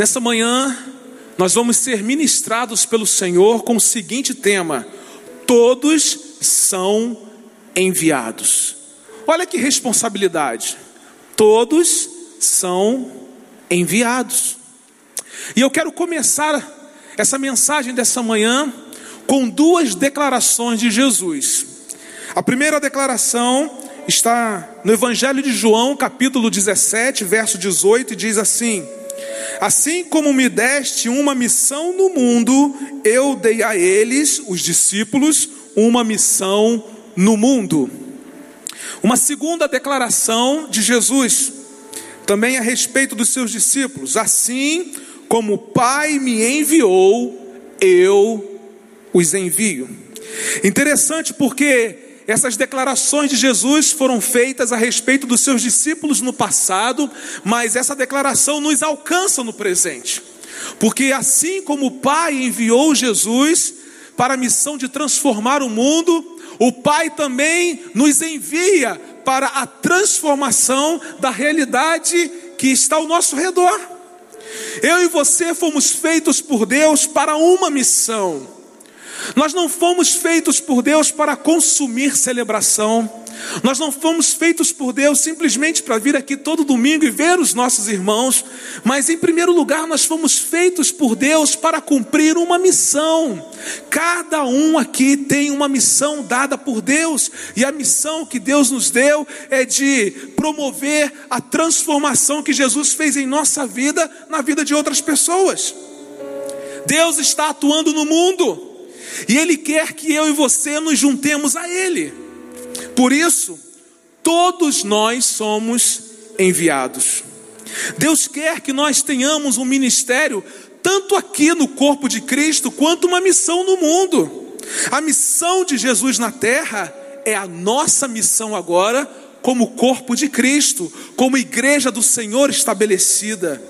Nessa manhã, nós vamos ser ministrados pelo Senhor com o seguinte tema: Todos são enviados. Olha que responsabilidade. Todos são enviados. E eu quero começar essa mensagem dessa manhã com duas declarações de Jesus. A primeira declaração está no Evangelho de João, capítulo 17, verso 18, e diz assim: Assim como me deste uma missão no mundo, eu dei a eles, os discípulos, uma missão no mundo. Uma segunda declaração de Jesus, também a respeito dos seus discípulos: Assim como o Pai me enviou, eu os envio. Interessante porque essas declarações de Jesus foram feitas a respeito dos seus discípulos no passado, mas essa declaração nos alcança no presente. Porque assim como o Pai enviou Jesus para a missão de transformar o mundo, o Pai também nos envia para a transformação da realidade que está ao nosso redor. Eu e você fomos feitos por Deus para uma missão. Nós não fomos feitos por Deus para consumir celebração. Nós não fomos feitos por Deus simplesmente para vir aqui todo domingo e ver os nossos irmãos, mas em primeiro lugar nós fomos feitos por Deus para cumprir uma missão. Cada um aqui tem uma missão dada por Deus, e a missão que Deus nos deu é de promover a transformação que Jesus fez em nossa vida, na vida de outras pessoas. Deus está atuando no mundo. E Ele quer que eu e você nos juntemos a Ele. Por isso, todos nós somos enviados. Deus quer que nós tenhamos um ministério, tanto aqui no corpo de Cristo, quanto uma missão no mundo. A missão de Jesus na terra é a nossa missão agora, como corpo de Cristo, como igreja do Senhor estabelecida.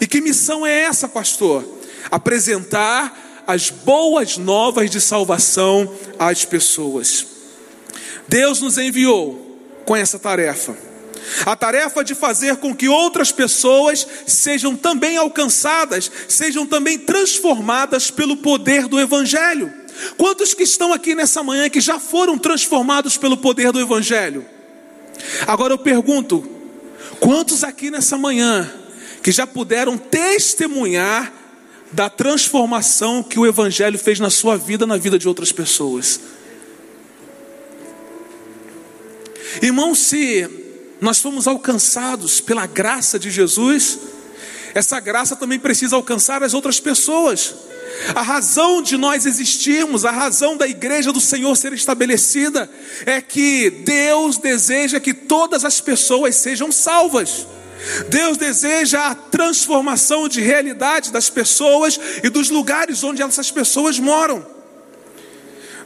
E que missão é essa, pastor? Apresentar as boas novas de salvação às pessoas. Deus nos enviou com essa tarefa. A tarefa de fazer com que outras pessoas sejam também alcançadas, sejam também transformadas pelo poder do Evangelho. Quantos que estão aqui nessa manhã que já foram transformados pelo poder do Evangelho? Agora eu pergunto: quantos aqui nessa manhã que já puderam testemunhar da transformação que o Evangelho fez na sua vida, na vida de outras pessoas. Irmão, se nós fomos alcançados pela graça de Jesus, essa graça também precisa alcançar as outras pessoas. A razão de nós existirmos, a razão da igreja do Senhor ser estabelecida, é que Deus deseja que todas as pessoas sejam salvas. Deus deseja a transformação de realidade das pessoas e dos lugares onde essas pessoas moram.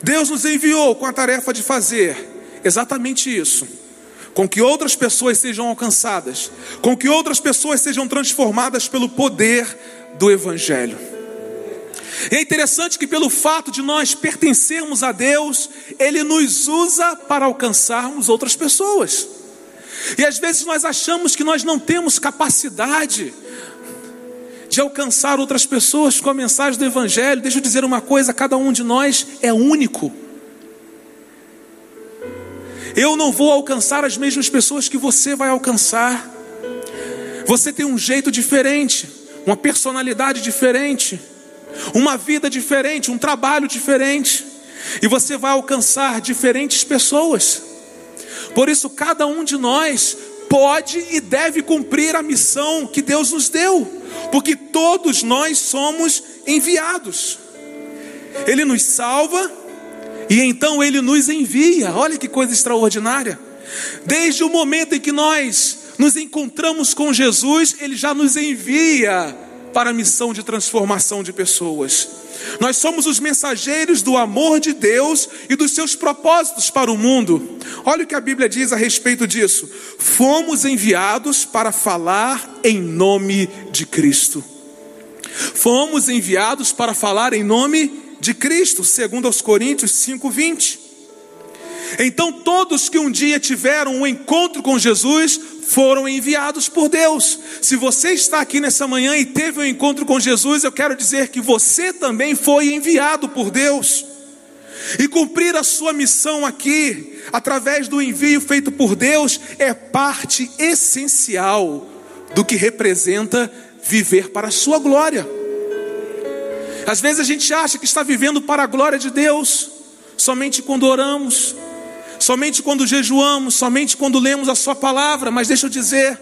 Deus nos enviou com a tarefa de fazer exatamente isso, com que outras pessoas sejam alcançadas, com que outras pessoas sejam transformadas pelo poder do Evangelho. É interessante que, pelo fato de nós pertencermos a Deus, Ele nos usa para alcançarmos outras pessoas. E às vezes nós achamos que nós não temos capacidade de alcançar outras pessoas com a mensagem do Evangelho. Deixa eu dizer uma coisa: cada um de nós é único. Eu não vou alcançar as mesmas pessoas que você vai alcançar. Você tem um jeito diferente, uma personalidade diferente, uma vida diferente, um trabalho diferente, e você vai alcançar diferentes pessoas. Por isso, cada um de nós pode e deve cumprir a missão que Deus nos deu, porque todos nós somos enviados. Ele nos salva e então ele nos envia. Olha que coisa extraordinária. Desde o momento em que nós nos encontramos com Jesus, ele já nos envia para a missão de transformação de pessoas. Nós somos os mensageiros do amor de Deus e dos seus propósitos para o mundo. Olha o que a Bíblia diz a respeito disso. Fomos enviados para falar em nome de Cristo. Fomos enviados para falar em nome de Cristo, segundo aos Coríntios 5:20. Então, todos que um dia tiveram um encontro com Jesus foram enviados por Deus. Se você está aqui nessa manhã e teve um encontro com Jesus, eu quero dizer que você também foi enviado por Deus. E cumprir a sua missão aqui, através do envio feito por Deus, é parte essencial do que representa viver para a sua glória. Às vezes a gente acha que está vivendo para a glória de Deus somente quando oramos, somente quando jejuamos, somente quando lemos a Sua palavra, mas deixa eu dizer,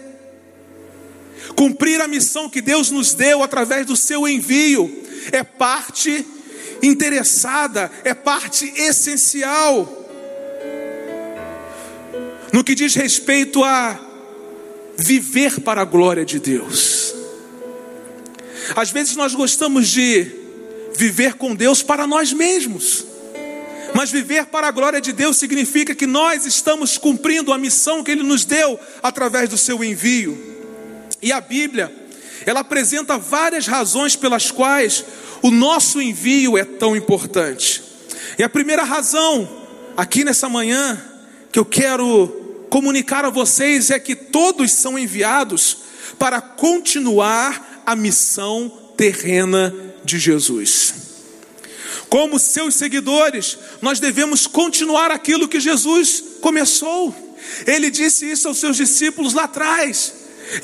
cumprir a missão que Deus nos deu através do seu envio é parte interessada, é parte essencial. No que diz respeito a viver para a glória de Deus. Às vezes nós gostamos de viver com Deus para nós mesmos. Mas viver para a glória de Deus significa que nós estamos cumprindo a missão que Ele nos deu através do seu envio. E a Bíblia, ela apresenta várias razões pelas quais o nosso envio é tão importante. E a primeira razão, aqui nessa manhã, que eu quero comunicar a vocês é que todos são enviados para continuar a missão terrena de Jesus. Como seus seguidores, nós devemos continuar aquilo que Jesus começou. Ele disse isso aos seus discípulos lá atrás.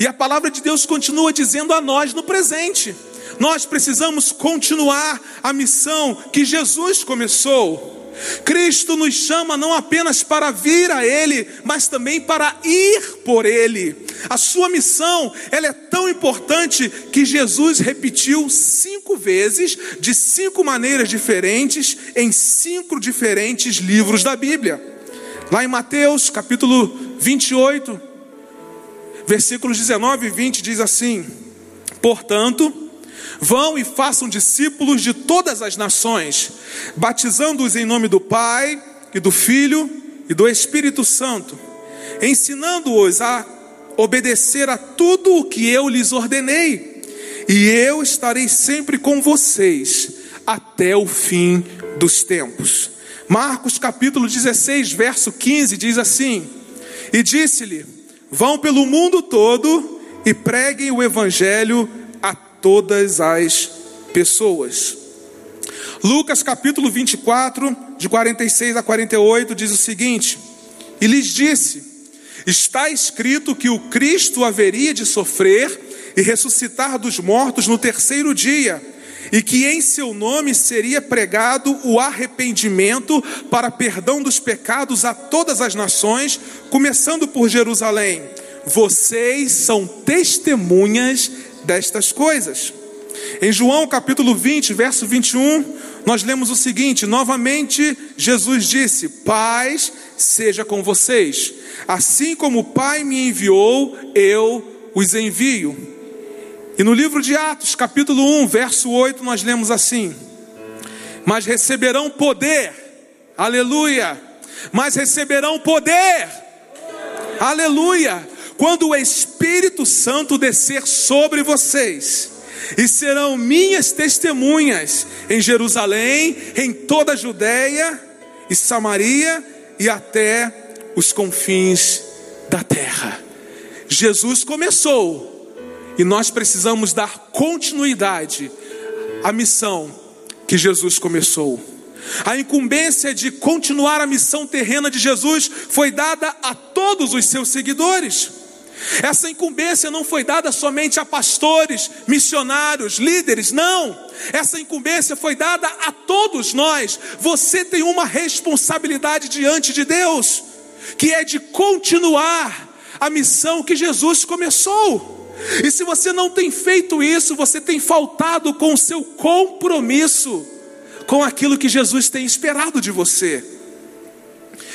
E a palavra de Deus continua dizendo a nós no presente. Nós precisamos continuar a missão que Jesus começou. Cristo nos chama não apenas para vir a Ele, mas também para ir por Ele. A sua missão, ela é tão importante que Jesus repetiu cinco vezes, de cinco maneiras diferentes, em cinco diferentes livros da Bíblia. Lá em Mateus, capítulo 28, versículos 19 e 20, diz assim: Portanto, Vão e façam discípulos de todas as nações, batizando-os em nome do Pai e do Filho e do Espírito Santo, ensinando-os a obedecer a tudo o que eu lhes ordenei, e eu estarei sempre com vocês até o fim dos tempos. Marcos capítulo 16, verso 15 diz assim: E disse-lhe: Vão pelo mundo todo e preguem o evangelho todas as pessoas. Lucas capítulo 24, de 46 a 48, diz o seguinte: E lhes disse: Está escrito que o Cristo haveria de sofrer e ressuscitar dos mortos no terceiro dia, e que em seu nome seria pregado o arrependimento para perdão dos pecados a todas as nações, começando por Jerusalém. Vocês são testemunhas destas coisas. Em João capítulo 20, verso 21, nós lemos o seguinte: novamente Jesus disse: Paz seja com vocês, assim como o Pai me enviou, eu os envio. E no livro de Atos, capítulo 1, verso 8, nós lemos assim: Mas receberão poder, aleluia, mas receberão poder, aleluia, quando o Espírito Santo descer sobre vocês, e serão minhas testemunhas em Jerusalém, em toda a Judéia e Samaria e até os confins da terra. Jesus começou e nós precisamos dar continuidade à missão que Jesus começou. A incumbência de continuar a missão terrena de Jesus foi dada a todos os seus seguidores. Essa incumbência não foi dada somente a pastores, missionários, líderes, não. Essa incumbência foi dada a todos nós. Você tem uma responsabilidade diante de Deus, que é de continuar a missão que Jesus começou. E se você não tem feito isso, você tem faltado com o seu compromisso com aquilo que Jesus tem esperado de você.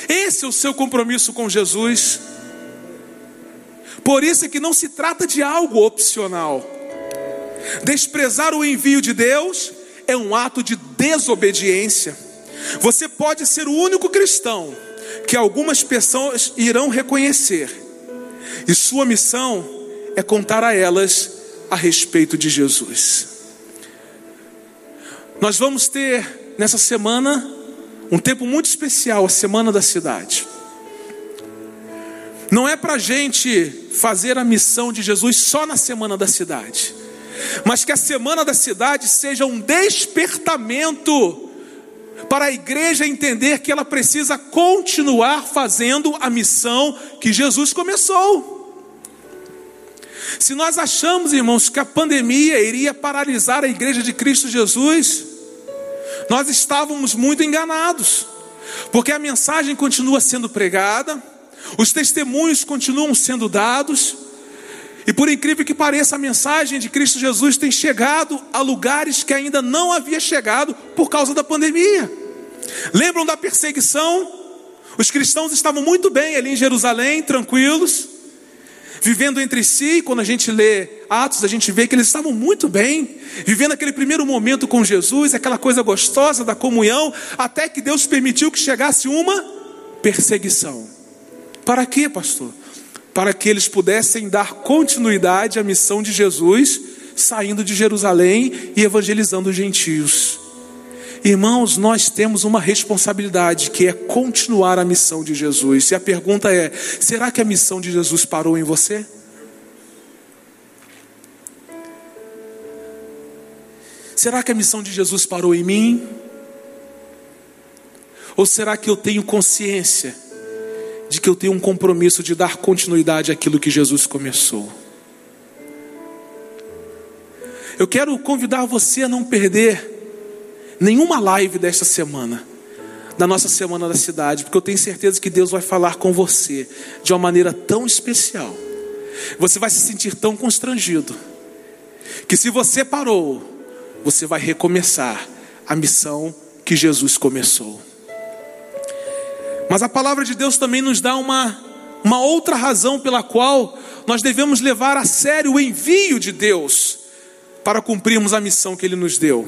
Esse é o seu compromisso com Jesus. Por isso é que não se trata de algo opcional. Desprezar o envio de Deus é um ato de desobediência. Você pode ser o único cristão que algumas pessoas irão reconhecer, e sua missão é contar a elas a respeito de Jesus. Nós vamos ter nessa semana um tempo muito especial, a Semana da Cidade. Não é para a gente fazer a missão de Jesus só na Semana da Cidade, mas que a Semana da Cidade seja um despertamento para a igreja entender que ela precisa continuar fazendo a missão que Jesus começou. Se nós achamos, irmãos, que a pandemia iria paralisar a igreja de Cristo Jesus, nós estávamos muito enganados, porque a mensagem continua sendo pregada, os testemunhos continuam sendo dados, e por incrível que pareça, a mensagem de Cristo Jesus tem chegado a lugares que ainda não havia chegado por causa da pandemia. Lembram da perseguição? Os cristãos estavam muito bem ali em Jerusalém, tranquilos, vivendo entre si. Quando a gente lê Atos, a gente vê que eles estavam muito bem, vivendo aquele primeiro momento com Jesus, aquela coisa gostosa da comunhão, até que Deus permitiu que chegasse uma perseguição. Para quê, pastor? Para que eles pudessem dar continuidade à missão de Jesus, saindo de Jerusalém e evangelizando os gentios. Irmãos, nós temos uma responsabilidade que é continuar a missão de Jesus. E a pergunta é: será que a missão de Jesus parou em você? Será que a missão de Jesus parou em mim? Ou será que eu tenho consciência de que eu tenho um compromisso de dar continuidade àquilo que Jesus começou? Eu quero convidar você a não perder nenhuma live desta semana, da nossa semana da cidade, porque eu tenho certeza que Deus vai falar com você de uma maneira tão especial. Você vai se sentir tão constrangido, que se você parou, você vai recomeçar a missão que Jesus começou. Mas a palavra de Deus também nos dá uma, uma outra razão pela qual nós devemos levar a sério o envio de Deus para cumprirmos a missão que Ele nos deu.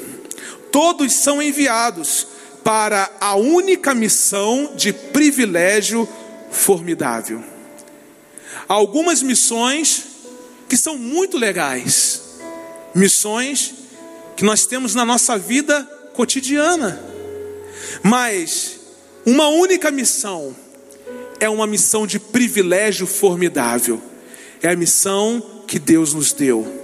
Todos são enviados para a única missão de privilégio formidável. Algumas missões que são muito legais, missões que nós temos na nossa vida cotidiana, mas uma única missão é uma missão de privilégio formidável, é a missão que Deus nos deu.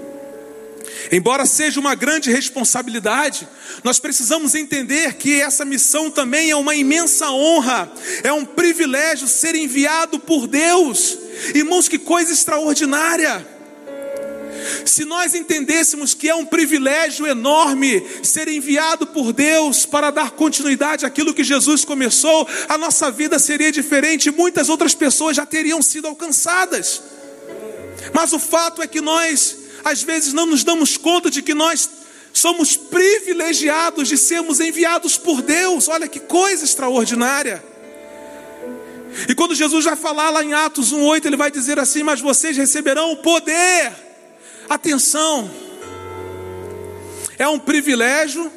Embora seja uma grande responsabilidade, nós precisamos entender que essa missão também é uma imensa honra, é um privilégio ser enviado por Deus. Irmãos, que coisa extraordinária! Se nós entendêssemos que é um privilégio enorme ser enviado por Deus para dar continuidade àquilo que Jesus começou, a nossa vida seria diferente, muitas outras pessoas já teriam sido alcançadas. Mas o fato é que nós às vezes não nos damos conta de que nós somos privilegiados de sermos enviados por Deus. Olha que coisa extraordinária. E quando Jesus vai falar lá em Atos 1:8, ele vai dizer assim: "Mas vocês receberão o poder". Atenção. É um privilégio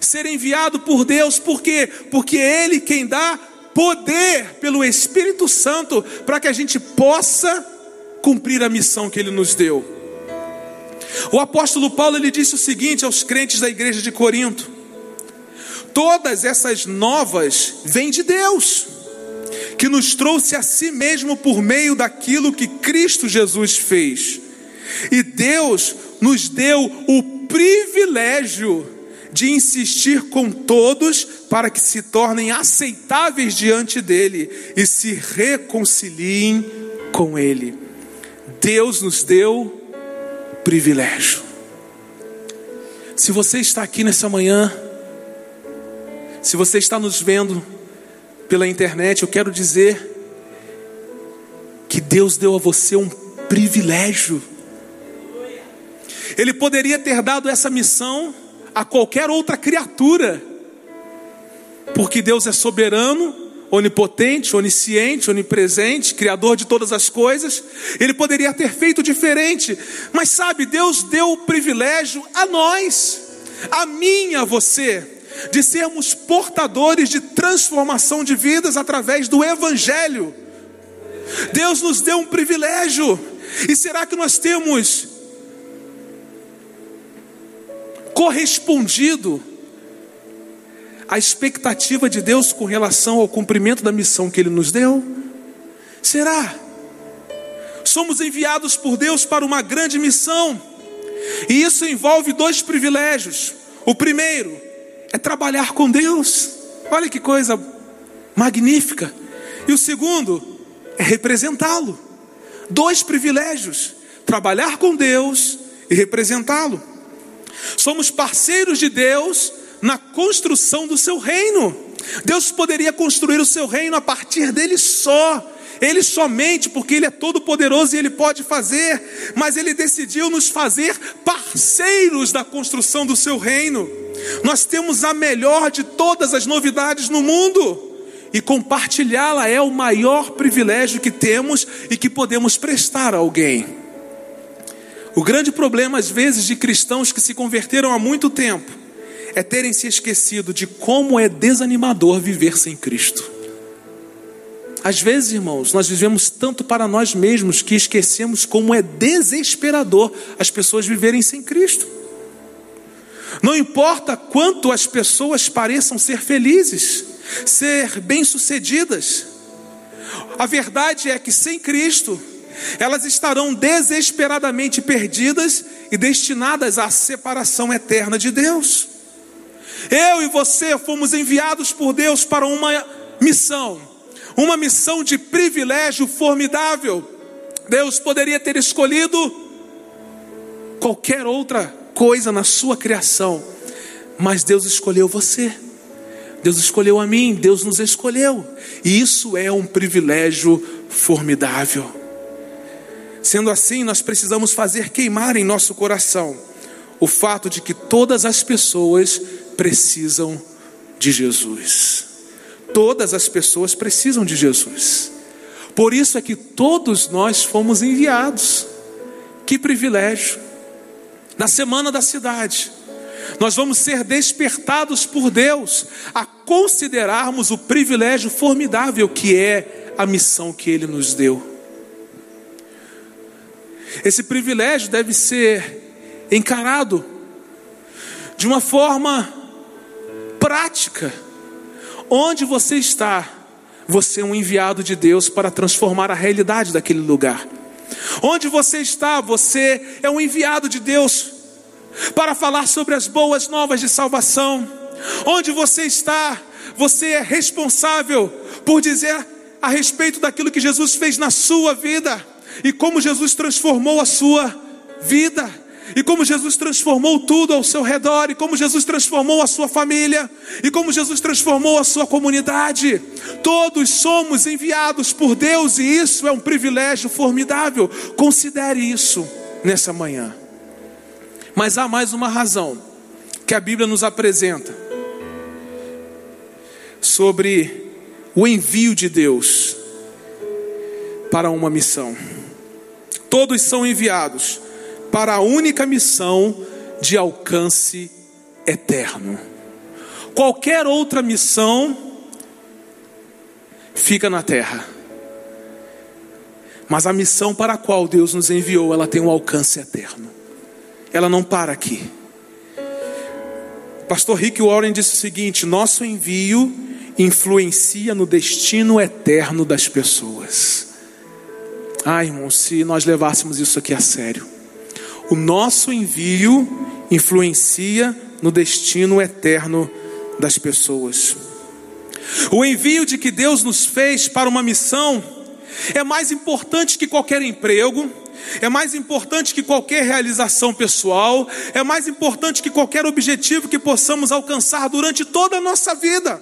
ser enviado por Deus, por quê? Porque é ele quem dá poder pelo Espírito Santo para que a gente possa cumprir a missão que ele nos deu. O apóstolo Paulo ele disse o seguinte aos crentes da igreja de Corinto: Todas essas novas vêm de Deus, que nos trouxe a si mesmo por meio daquilo que Cristo Jesus fez. E Deus nos deu o privilégio de insistir com todos para que se tornem aceitáveis diante dele e se reconciliem com ele. Deus nos deu privilégio. Se você está aqui nessa manhã, se você está nos vendo pela internet, eu quero dizer que Deus deu a você um privilégio. Ele poderia ter dado essa missão a qualquer outra criatura, porque Deus é soberano onipotente, onisciente, onipresente, criador de todas as coisas. Ele poderia ter feito diferente, mas sabe, Deus deu o privilégio a nós, a mim, a você, de sermos portadores de transformação de vidas através do Evangelho. Deus nos deu um privilégio, e será que nós temos correspondido a expectativa de Deus com relação ao cumprimento da missão que Ele nos deu? Será? Somos enviados por Deus para uma grande missão, e isso envolve dois privilégios. O primeiro é trabalhar com Deus, olha que coisa magnífica, e o segundo é representá-lo. Dois privilégios: trabalhar com Deus e representá-lo. Somos parceiros de Deus na construção do seu reino. Deus poderia construir o seu reino a partir dele só, ele somente, porque Ele é todo poderoso e Ele pode fazer, mas Ele decidiu nos fazer parceiros da construção do Seu reino. Nós temos a melhor de todas as novidades no mundo, e compartilhá-la é o maior privilégio que temos e que podemos prestar a alguém. O grande problema, às vezes, de cristãos que se converteram há muito tempo é terem se esquecido de como é desanimador viver sem Cristo. Às vezes, irmãos, nós vivemos tanto para nós mesmos que esquecemos como é desesperador as pessoas viverem sem Cristo. Não importa quanto as pessoas pareçam ser felizes, ser bem-sucedidas, a verdade é que sem Cristo, elas estarão desesperadamente perdidas e destinadas à separação eterna de Deus. Eu e você fomos enviados por Deus para uma missão, uma missão de privilégio formidável. Deus poderia ter escolhido qualquer outra coisa na sua criação, mas Deus escolheu você. Deus escolheu a mim, Deus nos escolheu, e isso é um privilégio formidável. Sendo assim, nós precisamos fazer queimar em nosso coração o fato de que todas as pessoas precisam de Jesus. Todas as pessoas precisam de Jesus. Por isso é que todos nós fomos enviados. Que privilégio. Na semana da cidade, nós vamos ser despertados por Deus a considerarmos o privilégio formidável que é a missão que Ele nos deu. Esse privilégio deve ser encarado de uma forma prática. Onde você está, você é um enviado de Deus para transformar a realidade daquele lugar. Onde você está, você é um enviado de Deus para falar sobre as boas novas de salvação. Onde você está, você é responsável por dizer a respeito daquilo que Jesus fez na sua vida e como Jesus transformou a sua vida e como Jesus transformou tudo ao seu redor, e como Jesus transformou a sua família, e como Jesus transformou a sua comunidade. Todos somos enviados por Deus, e isso é um privilégio formidável. Considere isso nessa manhã. Mas há mais uma razão que a Bíblia nos apresenta sobre o envio de Deus para uma missão. Todos são enviados para a única missão de alcance eterno. Qualquer outra missão fica na terra. Mas a missão para a qual Deus nos enviou, ela tem um alcance eterno. Ela não para aqui. Pastor Rick Warren disse o seguinte: nosso envio influencia no destino eterno das pessoas. Ai, irmão, se nós levássemos isso aqui a sério o nosso envio influencia no destino eterno das pessoas. O envio de que Deus nos fez para uma missão é mais importante que qualquer emprego, é mais importante que qualquer realização pessoal, é mais importante que qualquer objetivo que possamos alcançar durante toda a nossa vida.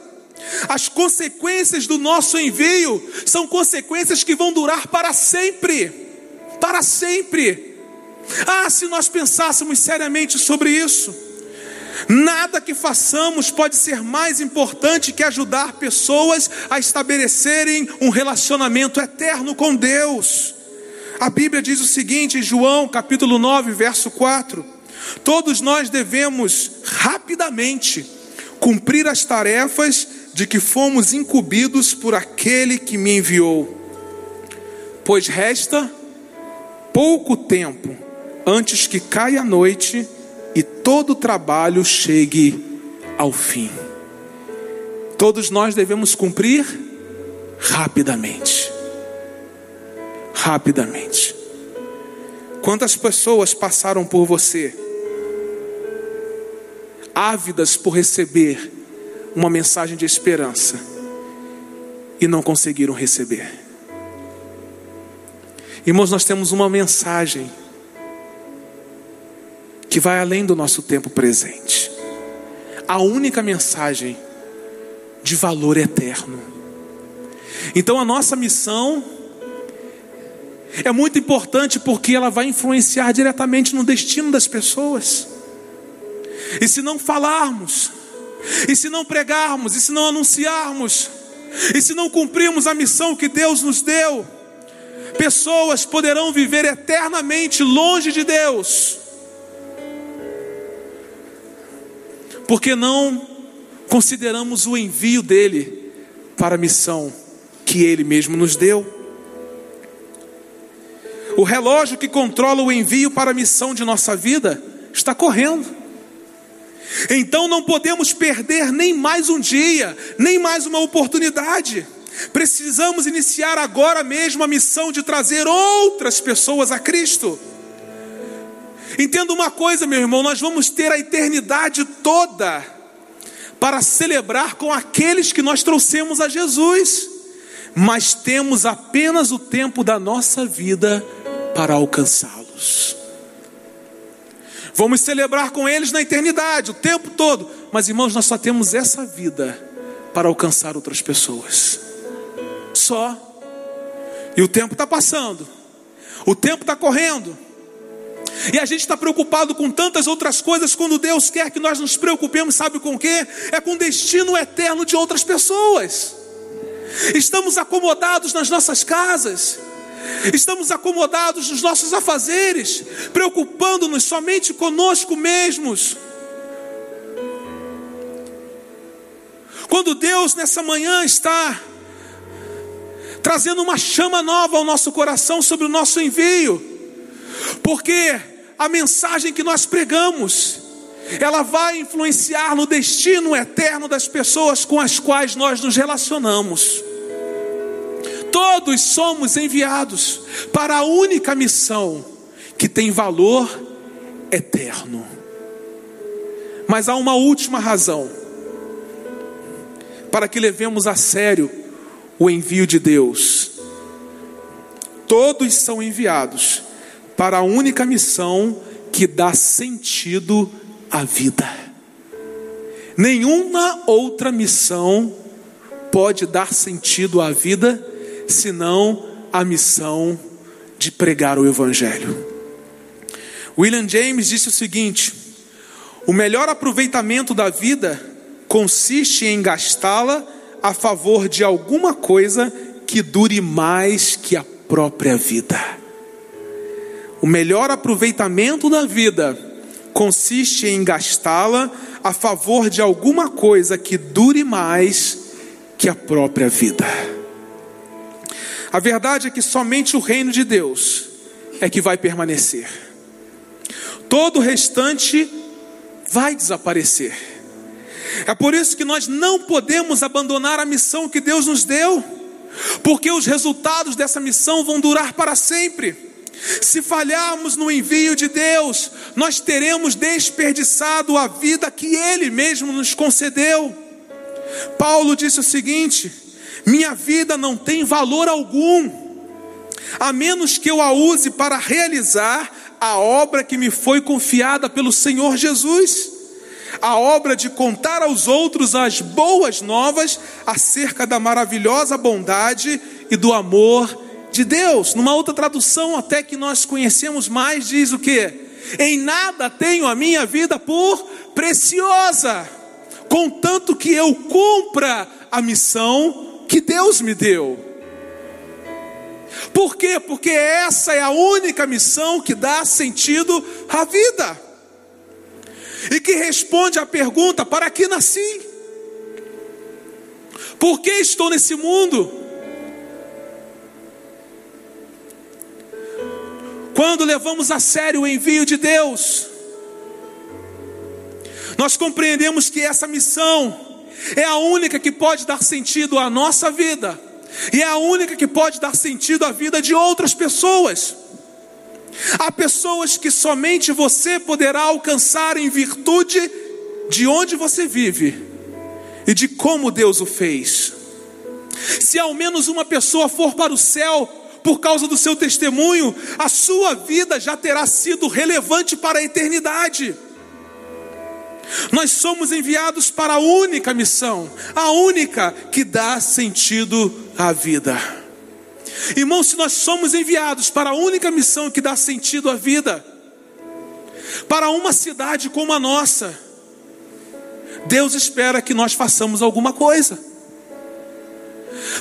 As consequências do nosso envio são consequências que vão durar para sempre. Para sempre. Ah, se nós pensássemos seriamente sobre isso, nada que façamos pode ser mais importante que ajudar pessoas a estabelecerem um relacionamento eterno com Deus. A Bíblia diz o seguinte em João capítulo 9, verso 4: Todos nós devemos rapidamente cumprir as tarefas de que fomos incumbidos por aquele que me enviou, pois resta pouco tempo antes que caia a noite e todo o trabalho chegue ao fim. todos nós devemos cumprir rapidamente. Rapidamente. Quantas pessoas passaram por você, ávidas por receber uma mensagem de esperança, e não conseguiram receber? Irmãos, nós temos uma mensagem que vai além do nosso tempo presente. A única mensagem de valor eterno. Então a nossa missão é muito importante porque ela vai influenciar diretamente no destino das pessoas. E se não falarmos, e se não pregarmos, e se não anunciarmos, e se não cumprirmos a missão que Deus nos deu, pessoas poderão viver eternamente longe de Deus, porque não consideramos o envio dele para a missão que ele mesmo nos deu. O relógio que controla o envio para a missão de nossa vida está correndo. Então não podemos perder nem mais um dia, nem mais uma oportunidade. Precisamos iniciar agora mesmo a missão de trazer outras pessoas a Cristo. Entenda uma coisa, meu irmão, nós vamos ter a eternidade toda para celebrar com aqueles que nós trouxemos a Jesus, mas temos apenas o tempo da nossa vida para alcançá-los. Vamos celebrar com eles na eternidade, o tempo todo, mas irmãos, nós só temos essa vida para alcançar outras pessoas. Só. E o tempo está passando, o tempo está correndo. E a gente está preocupado com tantas outras coisas, quando Deus quer que nós nos preocupemos, sabe com o quê? É com o destino eterno de outras pessoas. Estamos acomodados nas nossas casas, estamos acomodados nos nossos afazeres, preocupando-nos somente conosco mesmos. Quando Deus nessa manhã está trazendo uma chama nova ao nosso coração sobre o nosso envio, porque a mensagem que nós pregamos, ela vai influenciar no destino eterno das pessoas com as quais nós nos relacionamos. Todos somos enviados para a única missão que tem valor eterno. Mas há uma última razão para que levemos a sério o envio de Deus. Todos são enviados para a única missão que dá sentido à vida. Nenhuma outra missão pode dar sentido à vida senão a missão de pregar o Evangelho. William James disse o seguinte: o melhor aproveitamento da vida consiste em gastá-la a favor de alguma coisa que dure mais que a própria vida. O melhor aproveitamento da vida consiste em gastá-la a favor de alguma coisa que dure mais que a própria vida. A verdade é que somente o reino de Deus é que vai permanecer. Todo o restante vai desaparecer. É por isso que nós não podemos abandonar a missão que Deus nos deu, porque os resultados dessa missão vão durar para sempre. Se falharmos no envio de Deus, nós teremos desperdiçado a vida que Ele mesmo nos concedeu. Paulo disse o seguinte: Minha vida não tem valor algum, a menos que eu a use para realizar a obra que me foi confiada pelo Senhor Jesus a obra de contar aos outros as boas novas acerca da maravilhosa bondade e do amor de Deus. Numa outra tradução, até que nós conhecemos mais, diz o que? Em nada tenho a minha vida por preciosa, contanto que eu cumpra a missão que Deus me deu. Por quê? Porque essa é a única missão que dá sentido à vida e que responde à pergunta: para que nasci? Por que estou nesse mundo? Quando levamos a sério o envio de Deus, nós compreendemos que essa missão, é a única que pode dar sentido à nossa vida, e é a única que pode dar sentido à vida de outras pessoas. Há pessoas que somente você poderá alcançar em virtude de onde você vive e de como Deus o fez. Se ao menos uma pessoa for para o céu por causa do seu testemunho, a sua vida já terá sido relevante para a eternidade. Nós somos enviados para a única missão, a única que dá sentido à vida. Irmãos, se nós somos enviados para a única missão que dá sentido à vida, para uma cidade como a nossa, Deus espera que nós façamos alguma coisa.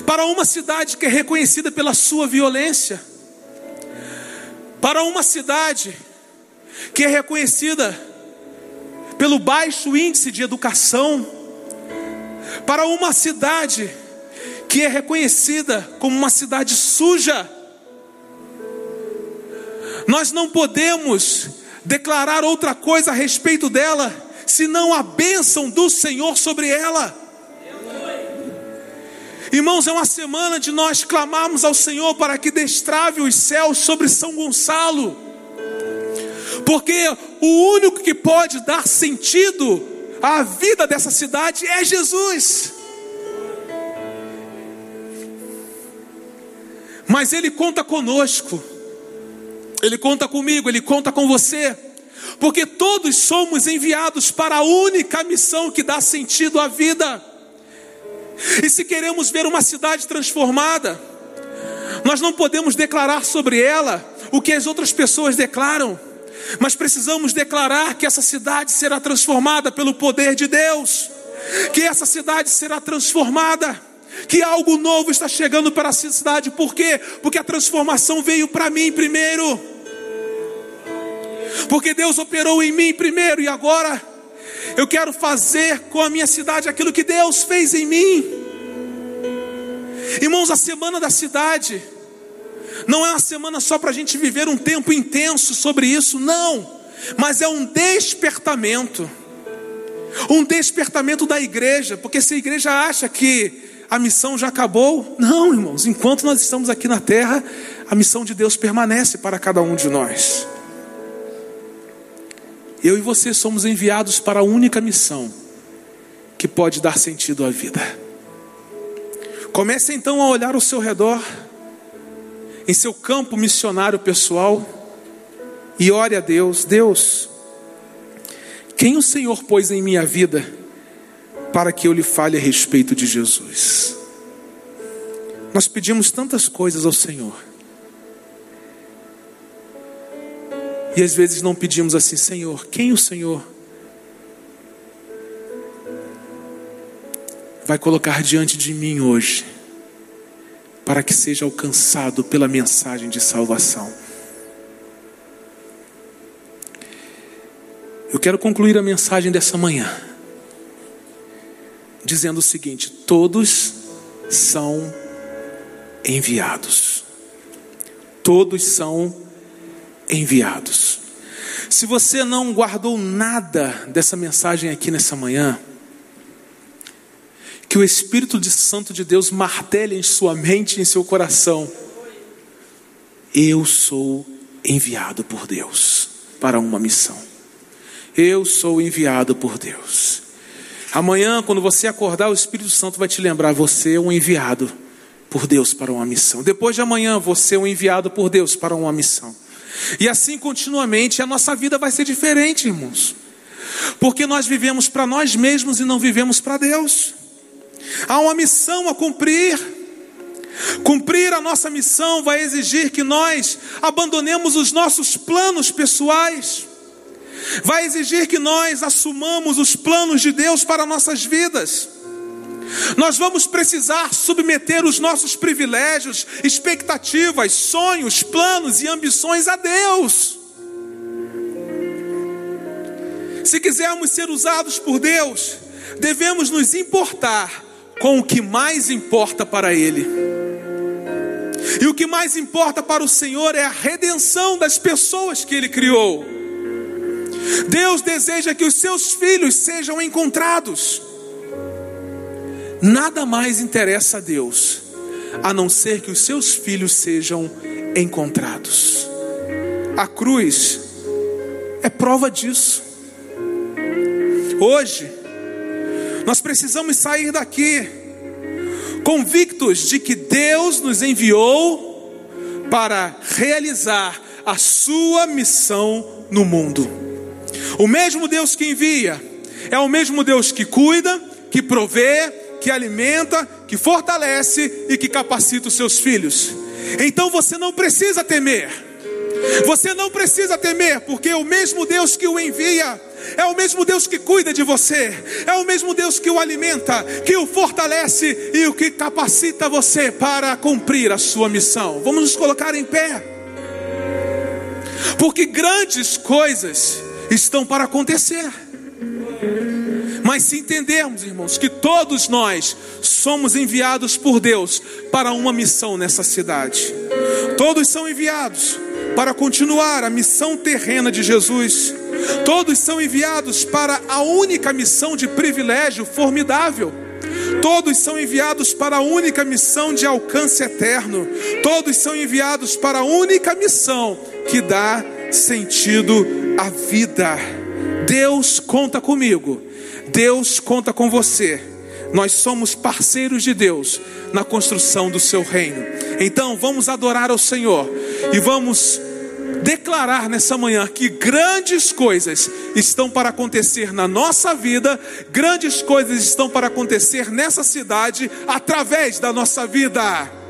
Para uma cidade que é reconhecida pela sua violência, para uma cidade que é reconhecida pelo baixo índice de educação, para uma cidade que é reconhecida como uma cidade suja. Nós não podemos declarar outra coisa a respeito dela, senão a bênção do Senhor sobre ela. Irmãos, é uma semana de nós clamarmos ao Senhor para que destrave os céus sobre São Gonçalo porque o único que pode dar sentido à vida dessa cidade é Jesus. Mas Ele conta conosco, Ele conta comigo, Ele conta com você, porque todos somos enviados para a única missão que dá sentido à vida. E se queremos ver uma cidade transformada, nós não podemos declarar sobre ela o que as outras pessoas declaram mas precisamos declarar que essa cidade será transformada pelo poder de Deus, que essa cidade será transformada, que algo novo está chegando para a cidade, por quê? Porque a transformação veio para mim primeiro, porque Deus operou em mim primeiro. E agora eu quero fazer com a minha cidade aquilo que Deus fez em mim. Irmãos, a semana da cidade não é uma semana só para a gente viver um tempo intenso sobre isso, não. Mas é um despertamento. Um despertamento da igreja, porque se a igreja acha que a missão já acabou, não, irmãos, enquanto nós estamos aqui na terra, a missão de Deus permanece para cada um de nós. Eu e você somos enviados para a única missão que pode dar sentido à vida. Comece então a olhar ao seu redor em seu campo missionário pessoal e ore a Deus: Deus, quem o Senhor pôs em minha vida para que eu lhe fale a respeito de Jesus? Nós pedimos tantas coisas ao Senhor. E às vezes não pedimos assim, Senhor, quem o Senhor vai colocar diante de mim hoje? Para que seja alcançado pela mensagem de salvação. Eu quero concluir a mensagem dessa manhã dizendo o seguinte: todos são enviados. Todos são enviados. Se você não guardou nada dessa mensagem aqui nessa manhã, que o Espírito de Santo de Deus martele em sua mente e em seu coração. Eu sou enviado por Deus para uma missão. Eu sou enviado por Deus. Amanhã, quando você acordar, o Espírito Santo vai te lembrar: você é um enviado por Deus para uma missão. Depois de amanhã, você é um enviado por Deus para uma missão. E assim continuamente, a nossa vida vai ser diferente, irmãos. Porque nós vivemos para nós mesmos e não vivemos para Deus. Há uma missão a cumprir. Cumprir a nossa missão vai exigir que nós abandonemos os nossos planos pessoais. Vai exigir que nós assumamos os planos de Deus para nossas vidas. Nós vamos precisar submeter os nossos privilégios, expectativas, sonhos, planos e ambições a Deus. Se quisermos ser usados por Deus, devemos nos importar com o que mais importa para Ele. E o que mais importa para o Senhor é a redenção das pessoas que Ele criou. Deus deseja que os seus filhos sejam encontrados. nada mais interessa a Deus a não ser que os seus filhos sejam encontrados. A cruz é prova disso. Hoje, nós precisamos sair daqui convictos de que Deus nos enviou para realizar a sua missão no mundo. O mesmo Deus que envia é o mesmo Deus que cuida, que provê, que alimenta, que fortalece e que capacita os seus filhos. Então você não precisa temer. Você não precisa temer, porque o mesmo Deus que o envia é o mesmo Deus que cuida de você, é o mesmo Deus que o alimenta, que o fortalece e o que capacita você para cumprir a sua missão. Vamos nos colocar em pé, porque grandes coisas estão para acontecer. Mas se entendermos, irmãos, que todos nós somos enviados por Deus para uma missão nessa cidade, todos são enviados para continuar a missão terrena de Jesus, todos são enviados para a única missão de privilégio formidável. Todos são enviados para a única missão de alcance eterno. Todos são enviados para a única missão que dá sentido à vida. Deus conta comigo Deus conta com você. Nós somos parceiros de Deus na construção do seu reino. Então, vamos adorar ao Senhor e vamos declarar nessa manhã que grandes coisas estão para acontecer na nossa vida, grandes coisas estão para acontecer nessa cidade através da nossa vida.